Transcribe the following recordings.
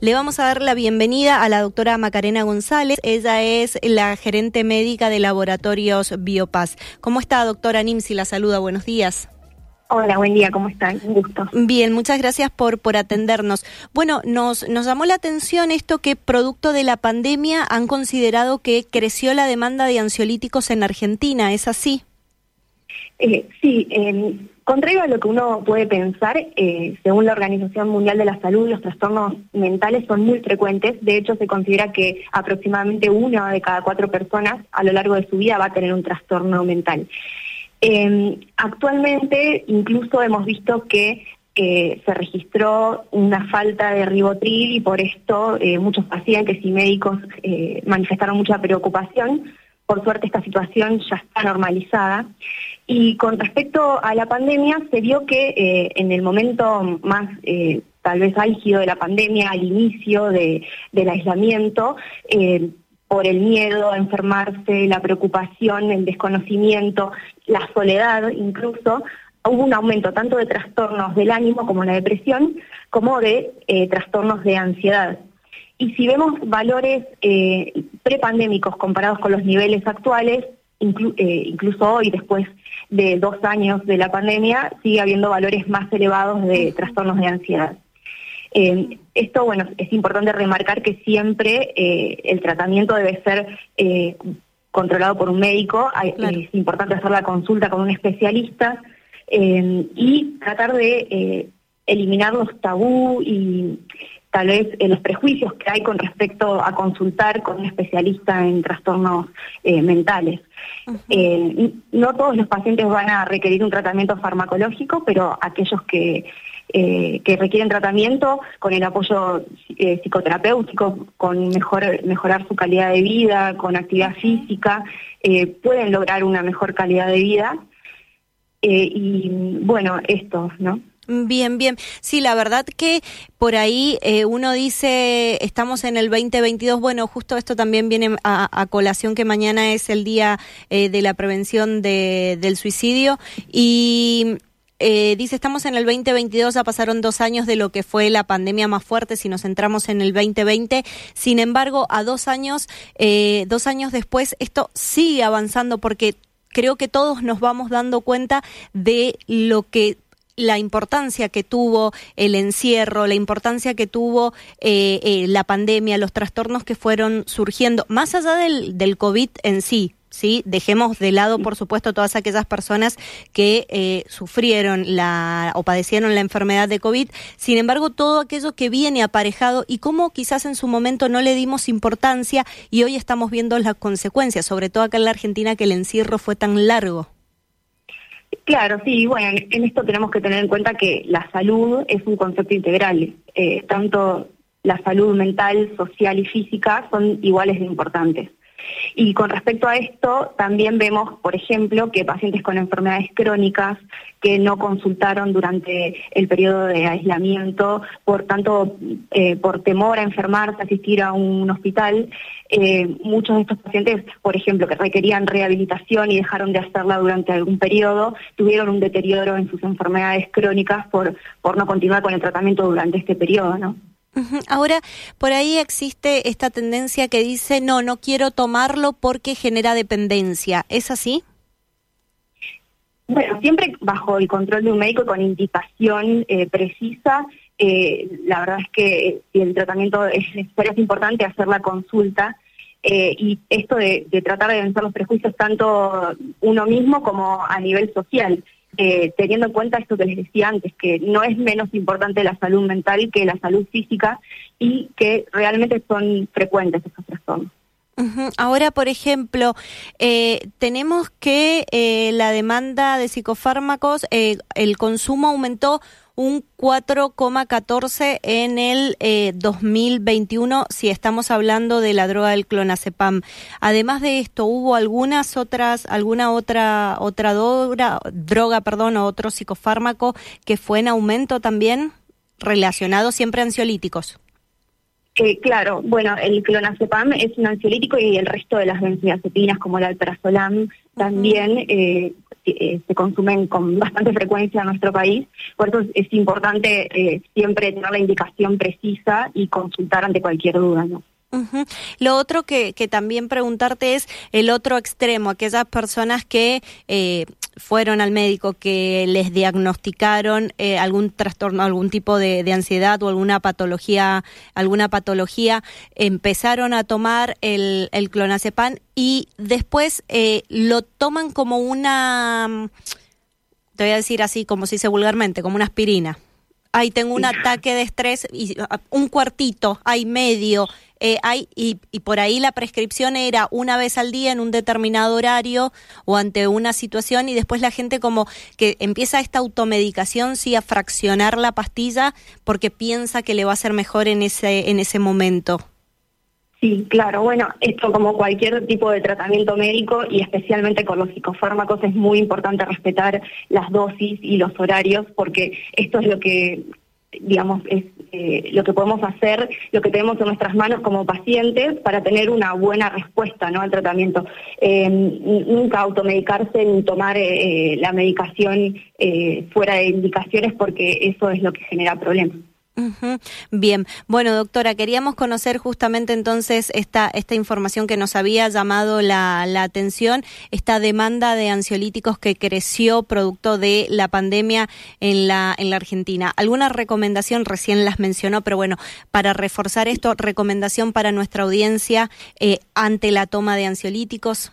Le vamos a dar la bienvenida a la doctora Macarena González. Ella es la gerente médica de Laboratorios Biopaz. ¿Cómo está, doctora Nimsi? La saluda. Buenos días. Hola, buen día, ¿cómo están? Un gusto. Bien, muchas gracias por, por atendernos. Bueno, nos, nos llamó la atención esto que producto de la pandemia han considerado que creció la demanda de ansiolíticos en Argentina, ¿es así? Eh, sí, eh, Contrario a lo que uno puede pensar, eh, según la Organización Mundial de la Salud, los trastornos mentales son muy frecuentes. De hecho, se considera que aproximadamente una de cada cuatro personas a lo largo de su vida va a tener un trastorno mental. Em, actualmente, incluso hemos visto que eh, se registró una falta de ribotril y por esto eh, muchos pacientes y médicos manifestaron mucha preocupación por suerte esta situación ya está normalizada. Y con respecto a la pandemia, se vio que eh, en el momento más eh, tal vez álgido de la pandemia, al inicio del aislamiento, eh, por el miedo a enfermarse, la preocupación, el desconocimiento, la soledad incluso, hubo un aumento tanto de trastornos del ánimo como la depresión, como de trastornos de ansiedad. Y si vemos valores prepandémicos comparados con los niveles actuales, eh, incluso hoy, después de dos años de la pandemia, sigue habiendo valores más elevados de trastornos de ansiedad. Eh, esto, bueno, es importante remarcar que siempre eh, el tratamiento debe ser controlado por un médico, es importante hacer la consulta con un especialista y tratar de eliminar los tabú y tal vez eh, los prejuicios que hay con respecto a consultar con un especialista en trastornos eh, mentales. Eh, no todos los pacientes van a requerir un tratamiento farmacológico, pero aquellos que, que requieren tratamiento con el apoyo psicoterapéutico, con mejor, mejorar su calidad de vida, con actividad física, pueden lograr una mejor calidad de vida. y bueno, esto, ¿no? Bien, bien. Sí, la verdad que por ahí eh, uno dice, estamos en el 2022, bueno, justo esto también viene a, colación que mañana es el día eh, de la prevención del suicidio y eh, dice, estamos en el 2022, ya pasaron dos años de lo que fue la pandemia más fuerte, si nos centramos en el 2020. Sin embargo, a dos años, dos años después, esto sigue avanzando porque creo que todos nos vamos dando cuenta de lo que la importancia que tuvo el encierro, la importancia que tuvo eh, eh, la pandemia, los trastornos que fueron surgiendo, más allá del, del COVID en sí, ¿sí? Dejemos de lado, por supuesto, todas aquellas personas que eh, sufrieron la o padecieron la enfermedad de COVID. Sin embargo, todo aquello que viene aparejado y cómo quizás en su momento no le dimos importancia y hoy estamos viendo las consecuencias, sobre todo acá en la Argentina que el encierro fue tan largo. Claro, sí, bueno, en esto tenemos que tener en cuenta que la salud es un concepto integral, eh, tanto la salud mental, social y física son iguales de importantes. Y con respecto a esto, también vemos, por ejemplo, que pacientes con enfermedades crónicas que no consultaron durante el periodo de aislamiento, por tanto, eh, por temor a enfermarse, asistir a un hospital, eh, muchos de estos pacientes, por ejemplo, que requerían rehabilitación y dejaron de hacerla durante algún periodo, tuvieron un deterioro en sus enfermedades crónicas por, por no continuar con el tratamiento durante este periodo, ¿no? Ahora, por ahí existe esta tendencia que dice, no, no quiero tomarlo porque genera dependencia. ¿Es así? Bueno, siempre bajo el control de un médico con indicación eh, precisa. Eh, la verdad es que si el tratamiento es necesario, es importante hacer la consulta. Eh, y esto de, de tratar de vencer los prejuicios tanto uno mismo como a nivel social. Eh, teniendo en cuenta esto que les decía antes, que no es menos importante la salud mental que la salud física y que realmente son frecuentes estos trastornos. Ahora, por ejemplo, eh, tenemos que eh, la demanda de psicofármacos, el consumo aumentó un 4,14 en el 2021 eh, si estamos hablando de la droga del clonazepam. Además de esto, hubo algunas otras alguna otra otra droga, droga, perdón, o otro psicofármaco que fue en aumento también relacionado siempre a ansiolíticos. Eh, claro, bueno, el clonazepam es un ansiolítico y el resto de las benzodiazepinas como el alprazolam también eh, eh, se consumen con bastante frecuencia en nuestro país. Por eso es, importante siempre tener la indicación precisa y consultar ante cualquier duda, ¿no? Lo otro que, que, también preguntarte es el otro extremo, aquellas personas que eh, fueron al médico, que les diagnosticaron eh, algún trastorno, algún tipo de, ansiedad o alguna patología, alguna patología, empezaron a tomar el, el clonazepam y después eh, lo toman como una, te voy a decir así, como se dice vulgarmente, como una aspirina. Ahí tengo un ataque de estrés y ah, un cuartito, hay medio, eh, hay, y, y, por ahí la prescripción era una vez al día en un determinado horario o ante una situación y después la gente como que empieza esta automedicación, sí, a fraccionar la pastilla porque piensa que le va a ser mejor en ese, en ese momento. Sí, claro. Bueno, esto como cualquier tipo de tratamiento médico y especialmente con los psicofármacos es muy importante respetar las dosis y los horarios porque esto es lo que digamos, es eh, lo que podemos hacer, lo que tenemos en nuestras manos como pacientes para tener una buena respuesta ¿no? al tratamiento. Eh, nunca automedicarse ni tomar eh, la medicación fuera de indicaciones porque eso es lo que genera problemas. Bien, bueno doctora, queríamos conocer justamente entonces esta, esta información que nos había llamado la, la, atención, esta demanda de ansiolíticos que creció producto de la pandemia en la, en la Argentina. ¿Alguna recomendación? Recién las mencionó, pero bueno, para reforzar esto, recomendación para nuestra audiencia eh, ante la toma de ansiolíticos.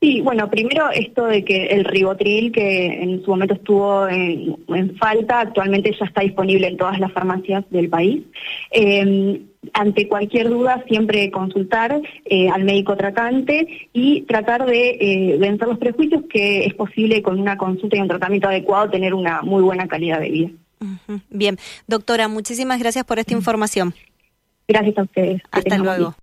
Sí, bueno, primero esto de que el ribotril, que en su momento estuvo en, falta, actualmente ya está disponible en todas las farmacias del país. Em, ante cualquier duda, siempre consultar eh, al médico tratante y tratar de eh, vencer los prejuicios que es posible con una consulta y un tratamiento adecuado tener una muy buena calidad de vida. Bien, doctora, muchísimas gracias por esta información. Gracias a ustedes. Hasta luego.